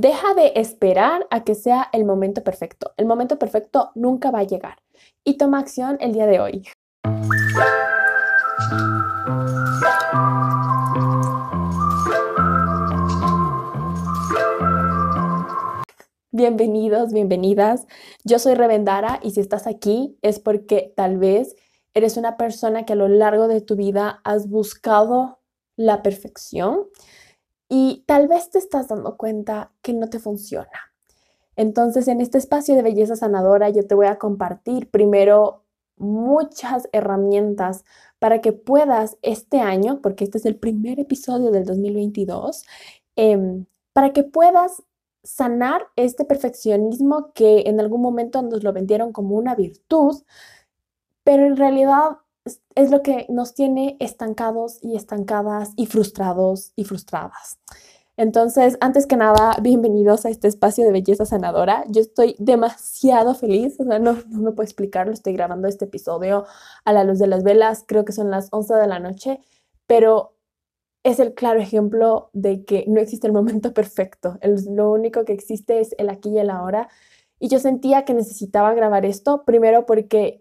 Deja de esperar a que sea el momento perfecto. El momento perfecto nunca va a llegar. Y toma acción el día de hoy. Bienvenidos, bienvenidas. Yo soy Revendara y si estás aquí es porque tal vez eres una persona que a lo largo de tu vida has buscado la perfección y tal vez te estás dando cuenta que no te funciona. Entonces, en este espacio de belleza sanadora yo te voy a compartir primero muchas herramientas para que puedas este año, porque este es el primer episodio del 2022, em, para que puedas sanar este perfeccionismo que en algún momento nos lo vendieron como una virtud, pero en realidad es lo que nos tiene estancados y estancadas y frustrados y frustradas. Entonces, antes que nada, bienvenidos a este espacio de belleza sanadora. Yo estoy demasiado feliz, o sea, no, no me puedo explicarlo, estoy grabando este episodio a la luz de las velas, creo que son las 11 de la noche, pero es el claro ejemplo de que no existe el momento perfecto. lo único que existe es el aquí y el ahora. Y yo sentía que necesitaba grabar esto, primero porque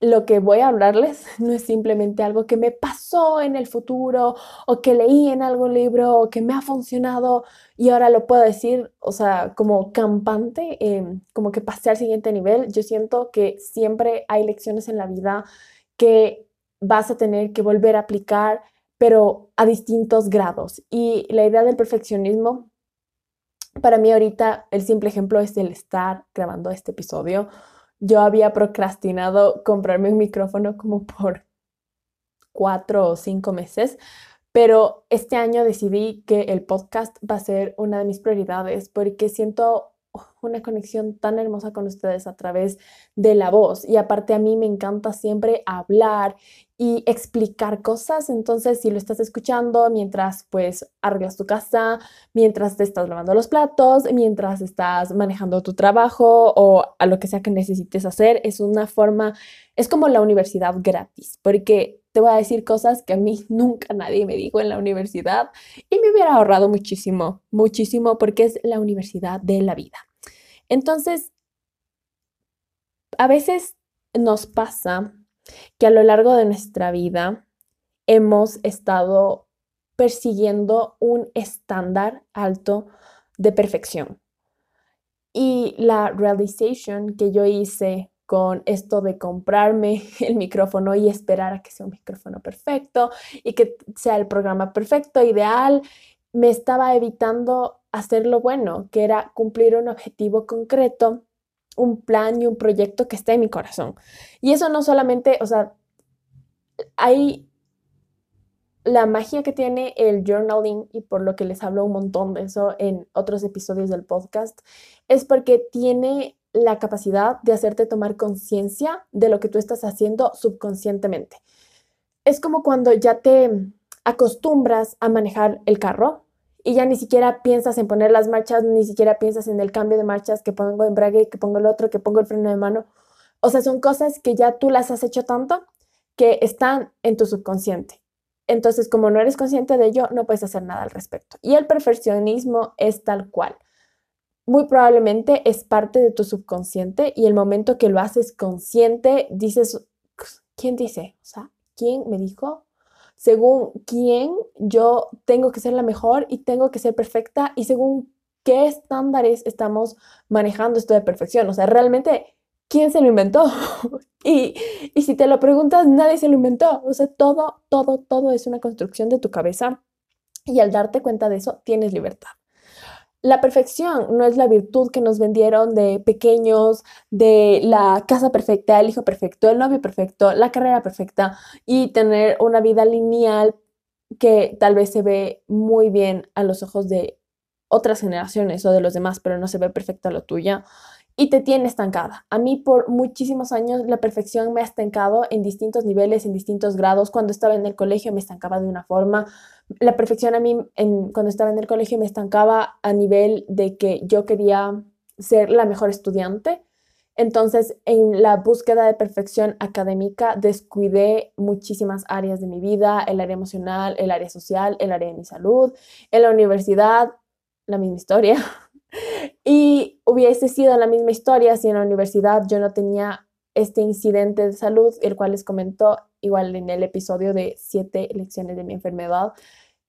lo que voy a hablarles no es simplemente algo que me pasó en el futuro o que leí en algún libro o que me ha funcionado y ahora lo puedo decir, o sea, como campante, em, como que pasé al siguiente nivel. Yo siento que siempre hay lecciones en la vida que vas a tener que volver a aplicar pero a distintos grados. Y la idea del perfeccionismo, para mí ahorita el simple ejemplo es el estar grabando este episodio. Yo había procrastinado comprarme un micrófono como por cuatro o cinco meses, pero este año decidí que el podcast va a ser una de mis prioridades porque siento una conexión tan hermosa con ustedes a través de la voz. Y aparte a mí me encanta siempre hablar y explicar cosas. Entonces, si lo estás escuchando mientras pues arreglas tu casa, mientras te estás lavando los platos, mientras estás manejando tu trabajo o a lo que sea que necesites hacer, es una forma, es como la universidad gratis, porque te voy a decir cosas que a mí nunca nadie me dijo en la universidad y me hubiera ahorrado muchísimo, muchísimo porque es la universidad de la vida. Entonces, a veces nos pasa que a lo largo de nuestra vida hemos estado persiguiendo un estándar alto de perfección. Y la realization que yo hice con esto de comprarme el micrófono y esperar a que sea un micrófono perfecto y que sea el programa perfecto, ideal, me estaba evitando hacer lo bueno, que era cumplir un objetivo concreto, un plan y un proyecto que está en mi corazón. Y eso no solamente, o sea, hay la magia que tiene el journaling y por lo que les hablo un montón de eso en otros episodios del podcast, es porque tiene la capacidad de hacerte tomar conciencia de lo que tú estás haciendo subconscientemente. Es como cuando ya te acostumbras a manejar el carro y ya ni siquiera piensas en poner las marchas, ni siquiera piensas en el cambio de marchas, que pongo embrague, que pongo el otro, que pongo el freno de mano. O sea, son cosas que ya tú las has hecho tanto que están en tu subconsciente. Entonces, como no eres consciente de ello, no puedes hacer nada al respecto. Y el perfeccionismo es tal cual. Muy probablemente es parte de tu subconsciente y el momento que lo haces consciente, dices, ¿quién dice? O sea, ¿quién me dijo según quién yo tengo que ser la mejor y tengo que ser perfecta y según qué estándares estamos manejando esto de perfección. O sea, realmente, ¿quién se lo inventó? y, y si te lo preguntas, nadie se lo inventó. O sea, todo, todo, todo es una construcción de tu cabeza y al darte cuenta de eso, tienes libertad. La perfección no es la virtud que nos vendieron de pequeños, de la casa perfecta, el hijo perfecto, el novio perfecto, la carrera perfecta y tener una vida lineal que tal vez se ve muy bien a los ojos de otras generaciones o de los demás, pero no se ve perfecta lo tuya y te tiene estancada. A mí por muchísimos años la perfección me ha estancado en distintos niveles, en distintos grados. Cuando estaba en el colegio me estancaba de una forma. La perfección a mí en, cuando estaba en el colegio me estancaba a nivel de que yo quería ser la mejor estudiante. Entonces, en la búsqueda de perfección académica, descuidé muchísimas áreas de mi vida, el área emocional, el área social, el área de mi salud. En la universidad la misma historia. y hubiese sido la misma historia si en la universidad yo no tenía este incidente de salud, el cual les comentó igual en el episodio de siete lecciones de mi enfermedad,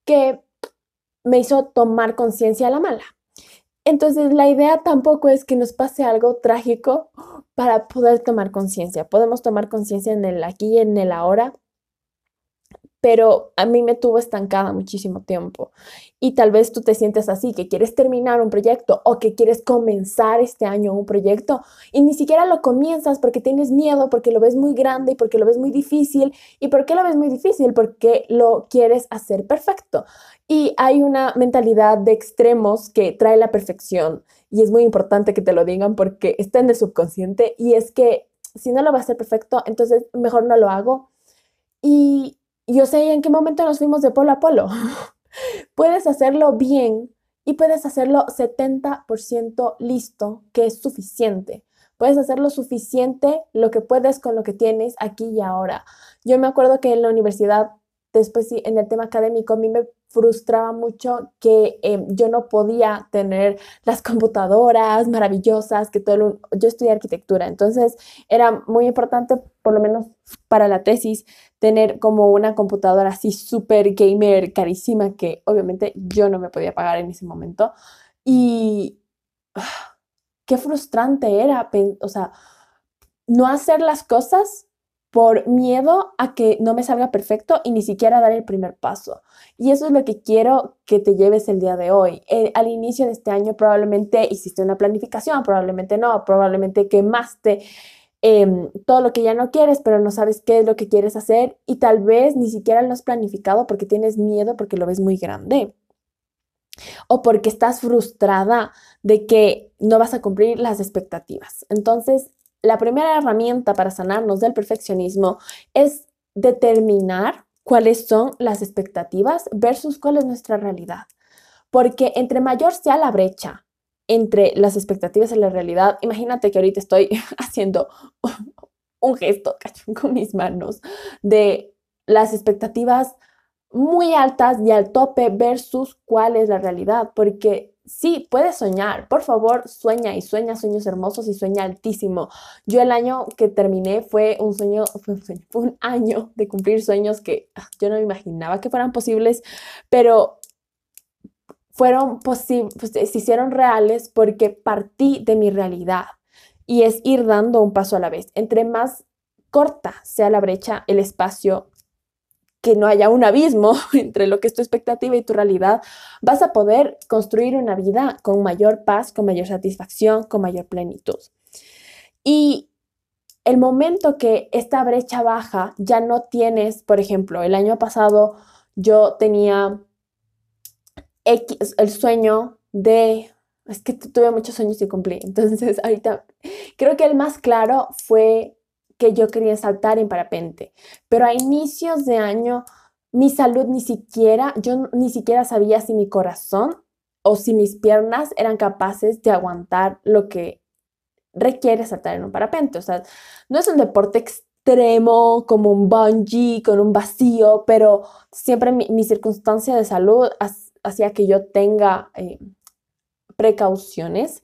que me hizo tomar conciencia a la mala. Entonces, la idea tampoco es que nos pase algo trágico para poder tomar conciencia. Podemos tomar conciencia en el aquí y en el ahora, pero a mí me tuvo estancada muchísimo tiempo. Y tal vez tú te sientes así, que quieres terminar un proyecto o que quieres comenzar este año un proyecto y ni siquiera lo comienzas porque tienes miedo, porque lo ves muy grande y porque lo ves muy difícil. ¿Y por qué lo ves muy difícil? Porque lo quieres hacer perfecto. Y hay una mentalidad de extremos que trae la perfección y es muy importante que te lo digan porque está en el subconsciente y es que si no lo va a hacer perfecto, entonces mejor no lo hago. Y yo sé en qué momento nos fuimos de polo a polo. puedes hacerlo bien y puedes hacerlo 70% listo, que es suficiente. Puedes hacerlo suficiente lo que puedes con lo que tienes aquí y ahora. Yo me acuerdo que en la universidad, después sí, en el tema académico, a mí me frustraba mucho que em, yo no podía tener las computadoras maravillosas que todo yo estudié arquitectura, entonces era muy importante, por lo menos para la tesis, tener como una computadora así súper gamer carísima que obviamente yo no me podía pagar en ese momento. Y ah, qué frustrante era, o sea, no hacer las cosas por miedo a que no me salga perfecto y ni siquiera dar el primer paso. Y eso es lo que quiero que te lleves el día de hoy. Eh, al inicio de este año probablemente hiciste una planificación, probablemente no, probablemente quemaste em, todo lo que ya no quieres, pero no sabes qué es lo que quieres hacer y tal vez ni siquiera lo has planificado porque tienes miedo, porque lo ves muy grande o porque estás frustrada de que no vas a cumplir las expectativas. Entonces, la primera herramienta para sanarnos del perfeccionismo es determinar cuáles son las expectativas versus cuál es nuestra realidad. Porque entre mayor sea la brecha entre las expectativas y la realidad, imagínate que ahorita estoy haciendo un gesto con mis manos de las expectativas muy altas y al tope versus cuál es la realidad, porque sí, puedes soñar. Por favor, sueña y sueña sueños hermosos y sueña altísimo. Yo el año que terminé fue un sueño, fue un, año de cumplir sueños que ah, yo no me imaginaba que fueran posibles, pero fueron posibles, pues, se hicieron reales porque partí de mi realidad y es ir dando un paso a la vez. Entre más corta sea la brecha, el espacio que no haya un abismo entre lo que es tu expectativa y tu realidad, vas a poder construir una vida con mayor paz, con mayor satisfacción, con mayor plenitud. Y el momento que esta brecha baja, ya no tienes, por ejemplo, el año pasado yo tenía el sueño de, es que tuve muchos sueños y cumplí, entonces ahorita creo que el más claro fue que yo quería saltar en parapente. Pero a inicios de año, mi salud ni siquiera, yo ni siquiera sabía si mi corazón o si mis piernas eran capaces de aguantar lo que requiere saltar en un parapente. O sea, no es un deporte extremo como un bungee con un vacío, pero siempre mi, circunstancia de salud hacía que yo tenga eh, precauciones.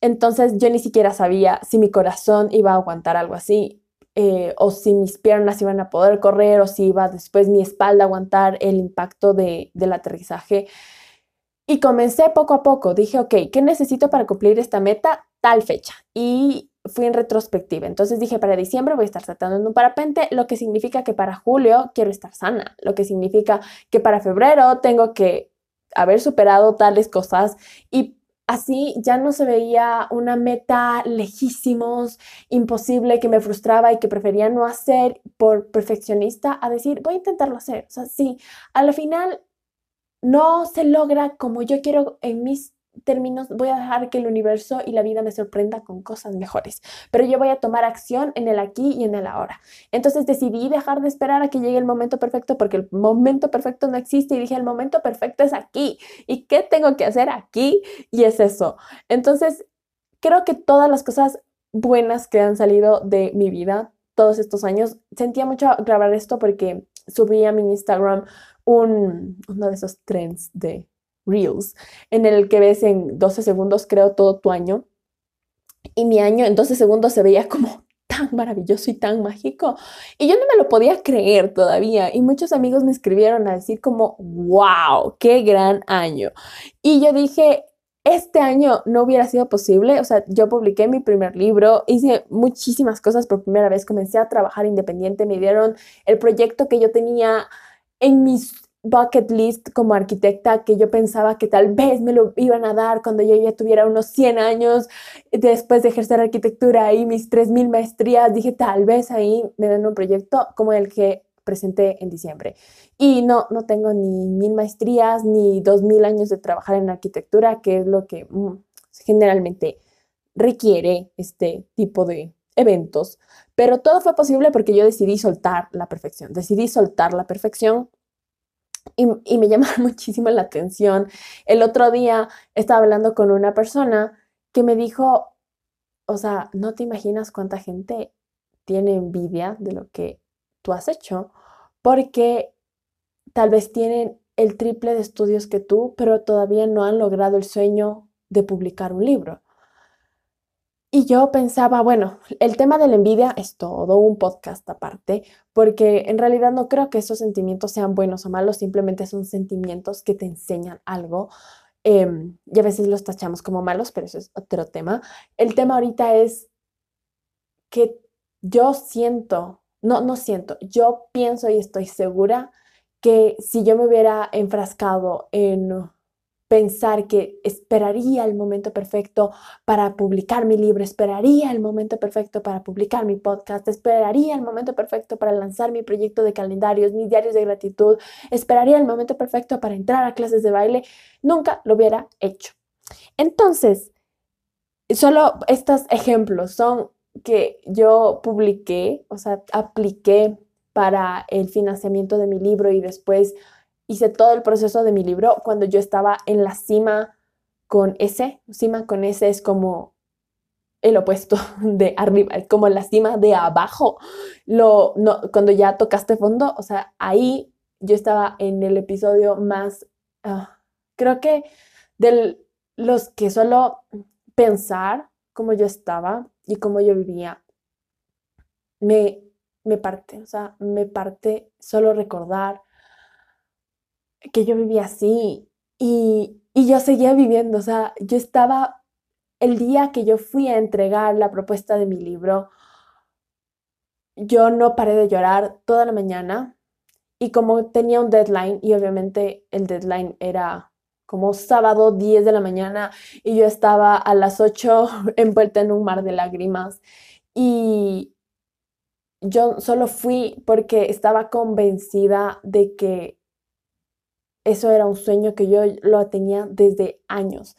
Entonces yo ni siquiera sabía si mi corazón iba a aguantar algo así. Eh, o si mis piernas iban a poder correr o si iba después mi espalda a aguantar el impacto de, del aterrizaje. Y comencé poco a poco, dije, ok, ¿qué necesito para cumplir esta meta? Tal fecha. Y fui en retrospectiva. Entonces dije, para diciembre voy a estar saltando en un parapente, lo que significa que para julio quiero estar sana, lo que significa que para febrero tengo que haber superado tales cosas y Así ya no se veía una meta lejísimos, imposible, que me frustraba y que prefería no hacer por perfeccionista a decir, voy a intentarlo hacer. O sea, sí, a la final no se logra como yo quiero en mis términos, voy a dejar que el universo y la vida me sorprenda con cosas mejores, pero yo voy a tomar acción en el aquí y en el ahora. Entonces decidí dejar de esperar a que llegue el momento perfecto porque el momento perfecto no existe y dije, el momento perfecto es aquí. ¿Y qué tengo que hacer aquí? Y es eso. Entonces, creo que todas las cosas buenas que han salido de mi vida todos estos años, sentía mucho grabar esto porque subí a mi Instagram un, uno de esos trends de Reels, en el que ves en 12 segundos, creo, todo tu año. Y mi año en 12 segundos se veía como tan maravilloso y tan mágico. Y yo no me lo podía creer todavía. Y muchos amigos me escribieron a decir como, wow, qué gran año. Y yo dije, este año no hubiera sido posible. O sea, yo publiqué mi primer libro, hice muchísimas cosas por primera vez, comencé a trabajar independiente, me dieron el proyecto que yo tenía en mis bucket list como arquitecta que yo pensaba que tal vez me lo iban a dar cuando yo ya tuviera unos 100 años después de ejercer arquitectura y mis 3.000 maestrías, dije tal vez ahí me den un proyecto como el que presenté en diciembre. Y no, no tengo ni mil maestrías ni 2.000 años de trabajar en arquitectura, que es lo que mm, generalmente requiere este tipo de eventos. Pero todo fue posible porque yo decidí soltar la perfección, decidí soltar la perfección y, me llama muchísimo la atención. El otro día estaba hablando con una persona que me dijo, o sea, no te imaginas cuánta gente tiene envidia de lo que tú has hecho, porque tal vez tienen el triple de estudios que tú, pero todavía no han logrado el sueño de publicar un libro. Y yo pensaba, bueno, el tema de la envidia es todo un podcast aparte, porque en realidad no creo que esos sentimientos sean buenos o malos, simplemente son sentimientos que te enseñan algo. Em, y a veces los tachamos como malos, pero eso es otro tema. El tema ahorita es que yo siento, no, no siento, yo pienso y estoy segura que si yo me hubiera enfrascado en pensar que esperaría el momento perfecto para publicar mi libro, esperaría el momento perfecto para publicar mi podcast, esperaría el momento perfecto para lanzar mi proyecto de calendarios, mis diarios de gratitud, esperaría el momento perfecto para entrar a clases de baile, nunca lo hubiera hecho. Entonces, solo estos ejemplos son que yo publiqué, o sea, apliqué para el financiamiento de mi libro y después hice todo el proceso de mi libro cuando yo estaba en la cima con S. Cima con S es como el opuesto de arriba, es como la cima de abajo. Lo, no, cuando ya tocaste fondo, o sea, ahí yo estaba en el episodio más, ah, creo que de los que solo pensar cómo yo estaba y cómo yo vivía, me, me parte, o sea, me parte solo recordar que yo vivía así y, yo seguía viviendo, o sea, yo estaba, el día que yo fui a entregar la propuesta de mi libro, yo no paré de llorar toda la mañana y como tenía un deadline y obviamente el deadline era como sábado 10 de la mañana y yo estaba a las 8 envuelta en un mar de lágrimas y yo solo fui porque estaba convencida de que eso era un sueño que yo lo tenía desde años.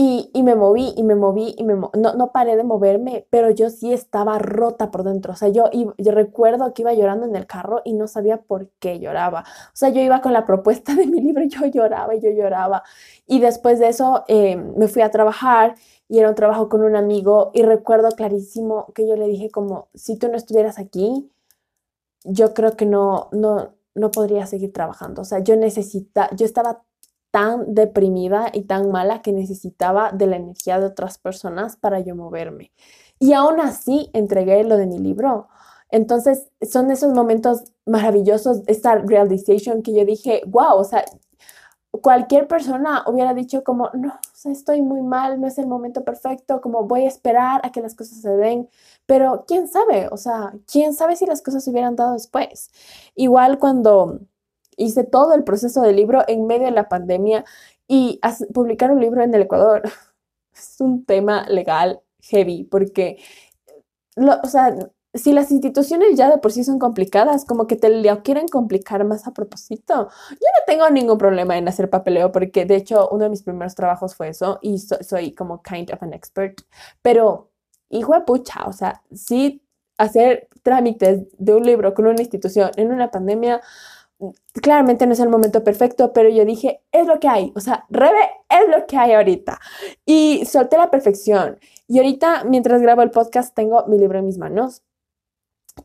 Y, me moví y me moví y me no, no, paré de moverme, pero yo sí estaba rota por dentro. O sea, yo, yo recuerdo que iba llorando en el carro y no sabía por qué lloraba. O sea, yo iba con la propuesta de mi libro y yo lloraba y yo lloraba. Y después de eso eh, me fui a trabajar y era un trabajo con un amigo y recuerdo clarísimo que yo le dije como, si tú no estuvieras aquí, yo creo que no, no, no podría seguir trabajando. O sea, yo necesita, yo estaba tan deprimida y tan mala que necesitaba de la energía de otras personas para yo moverme. Y aún así entregué lo de mi libro. Entonces, son esos momentos maravillosos, esta realization que yo dije, wow, o sea, cualquier persona hubiera dicho como, no, estoy muy mal, no es el momento perfecto, como voy a esperar a que las cosas se den, pero quién sabe, o sea, quién sabe si las cosas se hubieran dado después. Igual cuando hice todo el proceso del libro en medio de la pandemia y publicar un libro en el Ecuador es un tema legal heavy porque, o sea, si las instituciones ya de por sí son complicadas, como que te lo quieren complicar más a propósito. Yo no tengo ningún problema en hacer papeleo porque de hecho uno de mis primeros trabajos fue eso y soy como kind of an expert, pero hijo de pucha, o sea, sí hacer trámites de un libro con una institución en una pandemia, claramente no es el momento perfecto, pero yo dije, es lo que hay, o sea, Rebe es lo que hay ahorita. Y solté la perfección. Y ahorita, mientras grabo el podcast, tengo mi libro en mis manos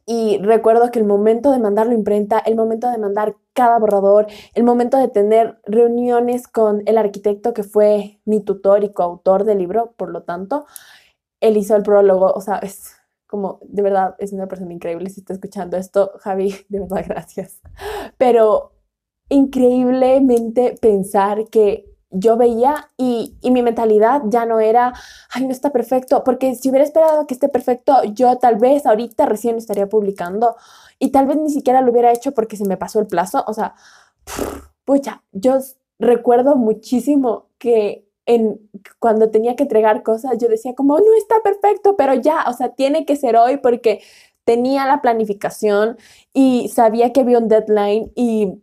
y recuerdo que el momento de mandarlo imprenta, el momento de mandar cada borrador, el momento de tener reuniones con el arquitecto que fue mi tutor y coautor del libro, por lo tanto, él hizo el prólogo, o sea, es como, de verdad, es una persona increíble si está escuchando esto, Javi, de verdad, gracias. Pero increíblemente pensar que yo veía y, y, mi mentalidad ya no era, ay, no está perfecto, porque si hubiera esperado que esté perfecto, yo tal vez ahorita recién estaría publicando y tal vez ni siquiera lo hubiera hecho porque se me pasó el plazo. O sea, pucha, yo recuerdo muchísimo que en, cuando tenía que entregar cosas, yo decía como, no está perfecto, pero ya, o sea, tiene que ser hoy porque tenía la planificación y sabía que había un deadline y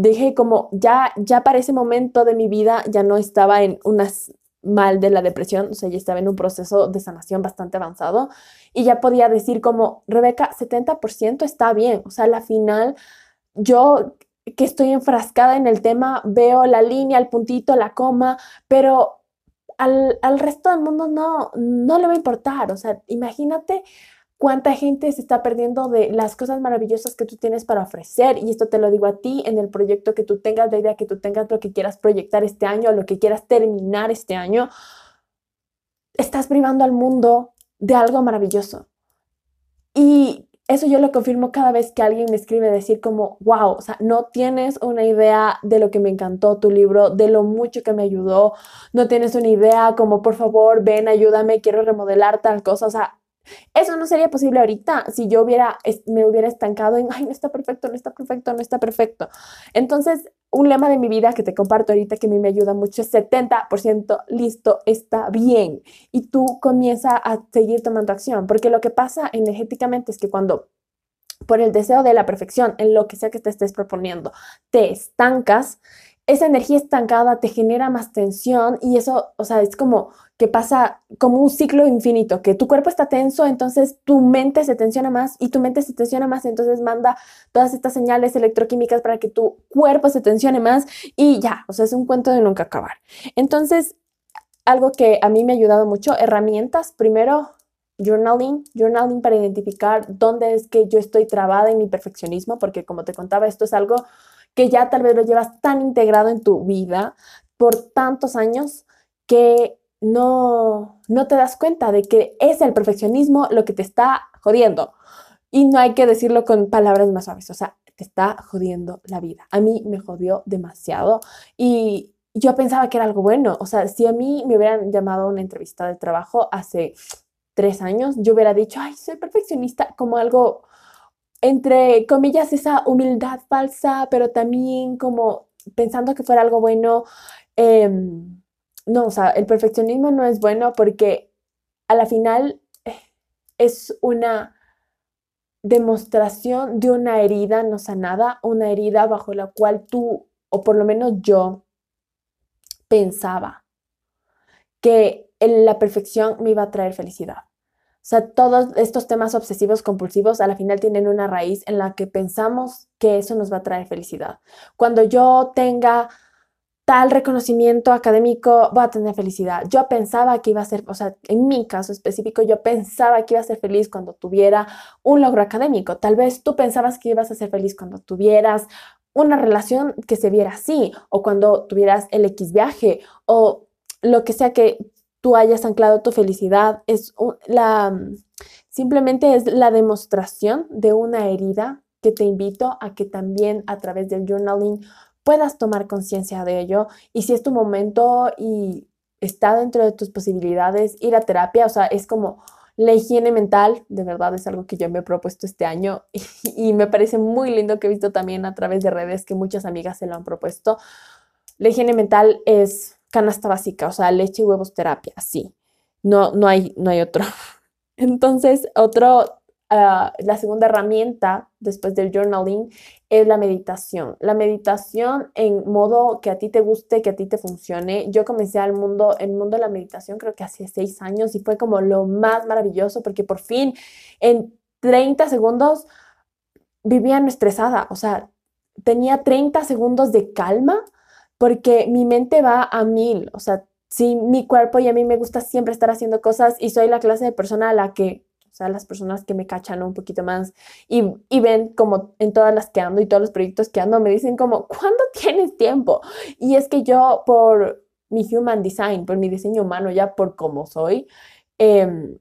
dije como ya, ya para ese momento de mi vida ya no estaba en unas mal de la depresión, o sea, ya estaba en un proceso de sanación bastante avanzado y ya podía decir como, Rebeca, 70% está bien, o sea, la final yo que estoy enfrascada en el tema, veo la línea, el puntito, la coma, pero al, al resto del mundo no, no le va a importar, o sea, imagínate cuánta gente se está perdiendo de las cosas maravillosas que tú tienes para ofrecer. Y esto te lo digo a ti en el proyecto que tú tengas, la idea que tú tengas, lo que quieras proyectar este año, lo que quieras terminar este año. Estás privando al mundo de algo maravilloso. Y eso yo lo confirmo cada vez que alguien me escribe decir como, wow, o sea, no tienes una idea de lo que me encantó tu libro, de lo mucho que me ayudó, no tienes una idea como, por favor, ven, ayúdame, quiero remodelar tal cosa, o sea, eso no sería posible ahorita si yo hubiera, me hubiera estancado en, ay, no está perfecto, no está perfecto, no está perfecto. Entonces, un lema de mi vida que te comparto ahorita que a mí me ayuda mucho es 70% listo, está bien. Y tú comienza a seguir tomando acción, porque lo que pasa energéticamente es que cuando por el deseo de la perfección en lo que sea que te estés proponiendo, te estancas, esa energía estancada te genera más tensión y eso, o sea, es como que pasa como un ciclo infinito, que tu cuerpo está tenso, entonces tu mente se tensiona más y tu mente se tensiona más, entonces manda todas estas señales electroquímicas para que tu cuerpo se tensione más y ya, o sea, es un cuento de nunca acabar. Entonces, algo que a mí me ha ayudado mucho, herramientas, primero, journaling, journaling para identificar dónde es que yo estoy trabada en mi perfeccionismo, porque como te contaba, esto es algo que ya tal vez lo llevas tan integrado en tu vida por tantos años que no, no te das cuenta de que es el perfeccionismo lo que te está jodiendo. Y no hay que decirlo con palabras más suaves, o sea, te está jodiendo la vida. A mí me jodió demasiado y yo pensaba que era algo bueno. O sea, si a mí me hubieran llamado a una entrevista de trabajo hace tres años, yo hubiera dicho, ay, soy perfeccionista, como algo, entre comillas, esa humildad falsa, pero también como pensando que fuera algo bueno. Em, no, o sea, el perfeccionismo no es bueno porque a la final eh, es una demostración de una herida no sanada, una herida bajo la cual tú, o por lo menos yo, pensaba que la perfección me iba a traer felicidad. O sea, todos estos temas obsesivos compulsivos a la final tienen una raíz en la que pensamos que eso nos va a traer felicidad. Cuando yo tenga tal reconocimiento académico, voy a tener felicidad. Yo pensaba que iba a ser, o sea, en mi caso específico, yo pensaba que iba a ser feliz cuando tuviera un logro académico. Tal vez tú pensabas que ibas a ser feliz cuando tuvieras una relación que se viera así, o cuando tuvieras el X viaje, o lo que sea que tú hayas anclado tu felicidad. Es la, simplemente es la demostración de una herida que te invito a que también a través del journaling puedas tomar conciencia de ello y si es tu momento y está dentro de tus posibilidades ir a terapia, o sea, es como la higiene mental, de verdad es algo que yo me he propuesto este año y, me parece muy lindo que he visto también a través de redes que muchas amigas se lo han propuesto. La higiene mental es canasta básica, o sea, leche, huevos, terapia, sí. No, no, hay, no hay otro. Entonces, otro Ah, la segunda herramienta después del journaling es la meditación. La meditación en modo que a ti te guste, que a ti te funcione. Yo comencé al mundo, el mundo de la meditación creo que hace seis años y fue como lo más maravilloso porque por fin en 30 segundos vivía no estresada. O sea, tenía 30 segundos de calma porque mi mente va a mil. O sea, si mi cuerpo y a mí me gusta siempre estar haciendo cosas y soy la clase de persona a la que sea, las personas que me cachan un poquito más y, y, ven como en todas las que ando y todos los proyectos que ando, me dicen como, ¿cuándo tienes tiempo? Y es que yo por mi human design, por mi diseño humano, ya por cómo soy, eh,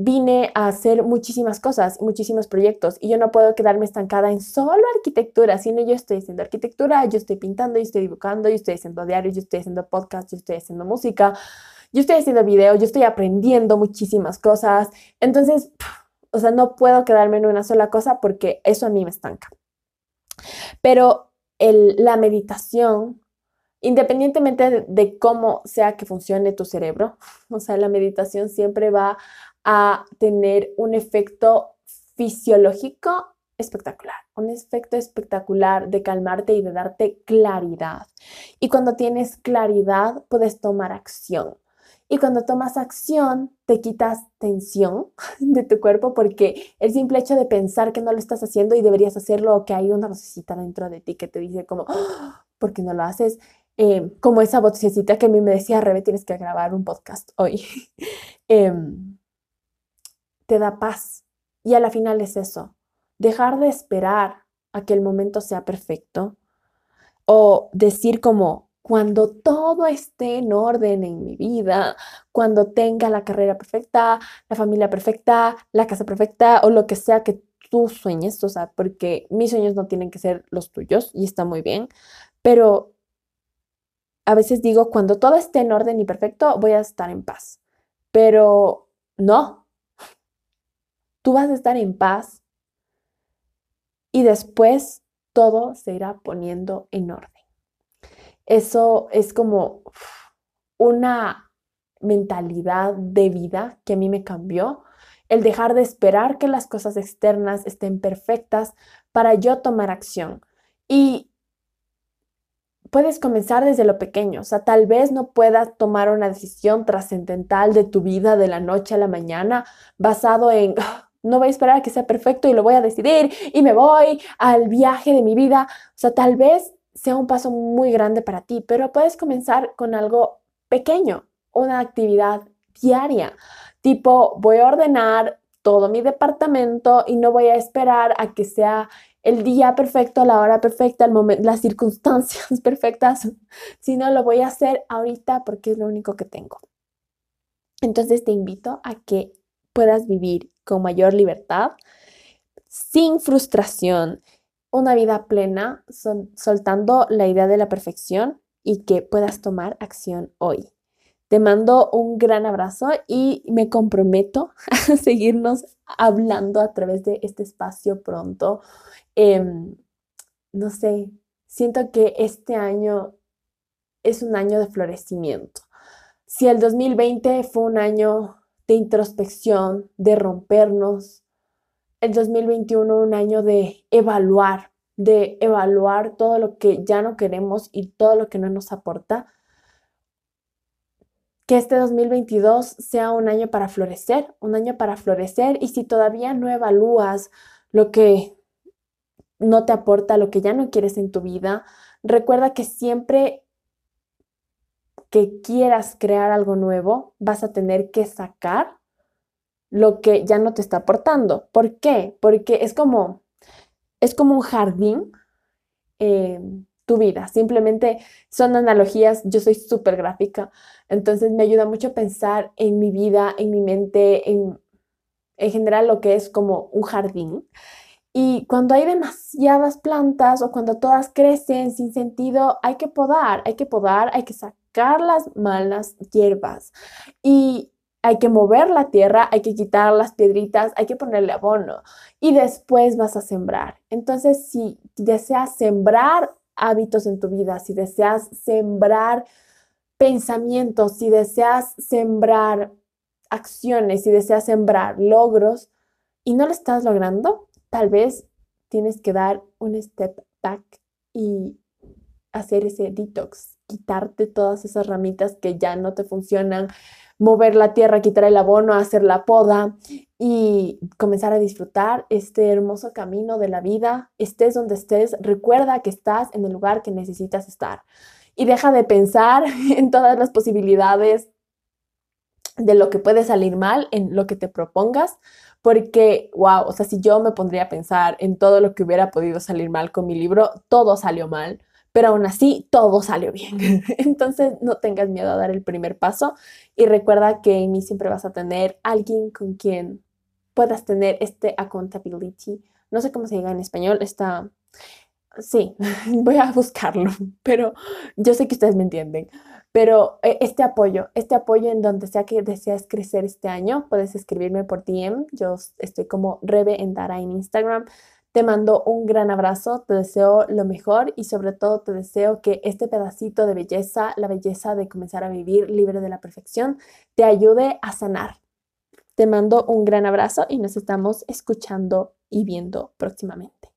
vine a hacer muchísimas cosas, muchísimos proyectos y yo no puedo quedarme estancada en solo arquitectura, sino yo estoy haciendo arquitectura, yo estoy pintando, yo estoy dibujando, yo estoy haciendo diarios, yo estoy haciendo podcast, yo estoy haciendo música, yo estoy haciendo videos, yo estoy aprendiendo muchísimas cosas. Entonces, o sea, no puedo quedarme en una sola cosa porque eso a mí me estanca. Pero la meditación independientemente de, cómo sea que funcione tu cerebro, o sea, la meditación siempre va a tener un efecto fisiológico espectacular, un efecto espectacular de calmarte y de darte claridad. Y cuando tienes claridad, puedes tomar acción. Y cuando tomas acción, te quitas tensión de tu cuerpo porque el simple hecho de pensar que no lo estás haciendo y deberías hacerlo o que hay una vocecita dentro de ti que te dice como, ah, ¿por qué no lo haces? Eh, como esa vocecita que a mí me decía, Rebe, tienes que grabar un podcast hoy. Em, te da paz. Y a la final es eso, dejar de esperar a que el momento sea perfecto o decir como cuando todo esté en orden en mi vida, cuando tenga la carrera perfecta, la familia perfecta, la casa perfecta o lo que sea que tú sueñes, o sea, porque mis sueños no tienen que ser los tuyos y está muy bien, pero a veces digo, cuando todo esté en orden y perfecto, voy a estar en paz. Pero no, tú vas a estar en paz y después todo se irá poniendo en orden. Eso es como una mentalidad de vida que a mí me cambió, el dejar de esperar que las cosas externas estén perfectas para yo tomar acción. Y puedes comenzar desde lo pequeño, o sea, tal vez no puedas tomar una decisión trascendental de tu vida de la noche a la mañana basado en, no voy a esperar a que sea perfecto y lo voy a decidir y me voy al viaje de mi vida. O sea, tal vez sea un paso muy grande para ti, pero puedes comenzar con algo pequeño, una actividad diaria, tipo voy a ordenar todo mi departamento y no voy a esperar a que sea el día perfecto, la hora perfecta, el momento, las circunstancias perfectas, sino lo voy a hacer ahorita porque es lo único que tengo. Entonces te invito a que puedas vivir con mayor libertad, sin frustración, una vida plena, soltando la idea de la perfección y que puedas tomar acción hoy. Te mando un gran abrazo y me comprometo a seguirnos hablando a través de este espacio pronto. Em, no sé, siento que este año es un año de florecimiento. Si el 2020 fue un año de introspección, de rompernos. El 2021 un año de evaluar, de evaluar todo lo que ya no queremos y todo lo que no nos aporta. Que este 2022 sea un año para florecer, un año para florecer y si todavía no evalúas lo que no te aporta, lo que ya no quieres en tu vida, recuerda que siempre que quieras crear algo nuevo, vas a tener que sacar lo que ya no te está aportando. ¿Por qué? Porque es como, es como un jardín eh, tu vida. Simplemente son analogías. Yo soy súper gráfica, entonces me ayuda mucho a pensar en mi vida, en mi mente, en, en general lo que es como un jardín. Y cuando hay demasiadas plantas o cuando todas crecen sin sentido, hay que podar, hay que podar, hay que sacar las malas hierbas y hay que mover la tierra, hay que quitar las piedritas, hay que ponerle abono y después vas a sembrar. Entonces, si deseas sembrar hábitos en tu vida, si deseas sembrar pensamientos, si deseas sembrar acciones, si deseas sembrar logros y no lo estás logrando, tal vez tienes que dar un step back y hacer ese detox quitarte todas esas ramitas que ya no te funcionan, mover la tierra, quitar el abono, hacer la poda y comenzar a disfrutar este hermoso camino de la vida. Estés donde estés, recuerda que estás en el lugar que necesitas estar y deja de pensar en todas las posibilidades de lo que puede salir mal en lo que te propongas, porque, wow, o sea, si yo me pondría a pensar en todo lo que hubiera podido salir mal con mi libro, todo salió mal, pero aún así todo salió bien. Entonces, no tengas miedo a dar el primer paso y recuerda que en mí siempre vas a tener alguien con quien puedas tener este accountability. No sé cómo se diga en español, está... Sí, voy a buscarlo, pero yo sé que ustedes me entienden. Pero eh, este apoyo, este apoyo en donde sea que deseas crecer este año, puedes escribirme por DM. Yo estoy como Rebe en Dara en Instagram. Te mando un gran abrazo, te deseo lo mejor y sobre todo te deseo que este pedacito de belleza, la belleza de comenzar a vivir libre de la perfección, te ayude a sanar. Te mando un gran abrazo y nos estamos escuchando y viendo próximamente.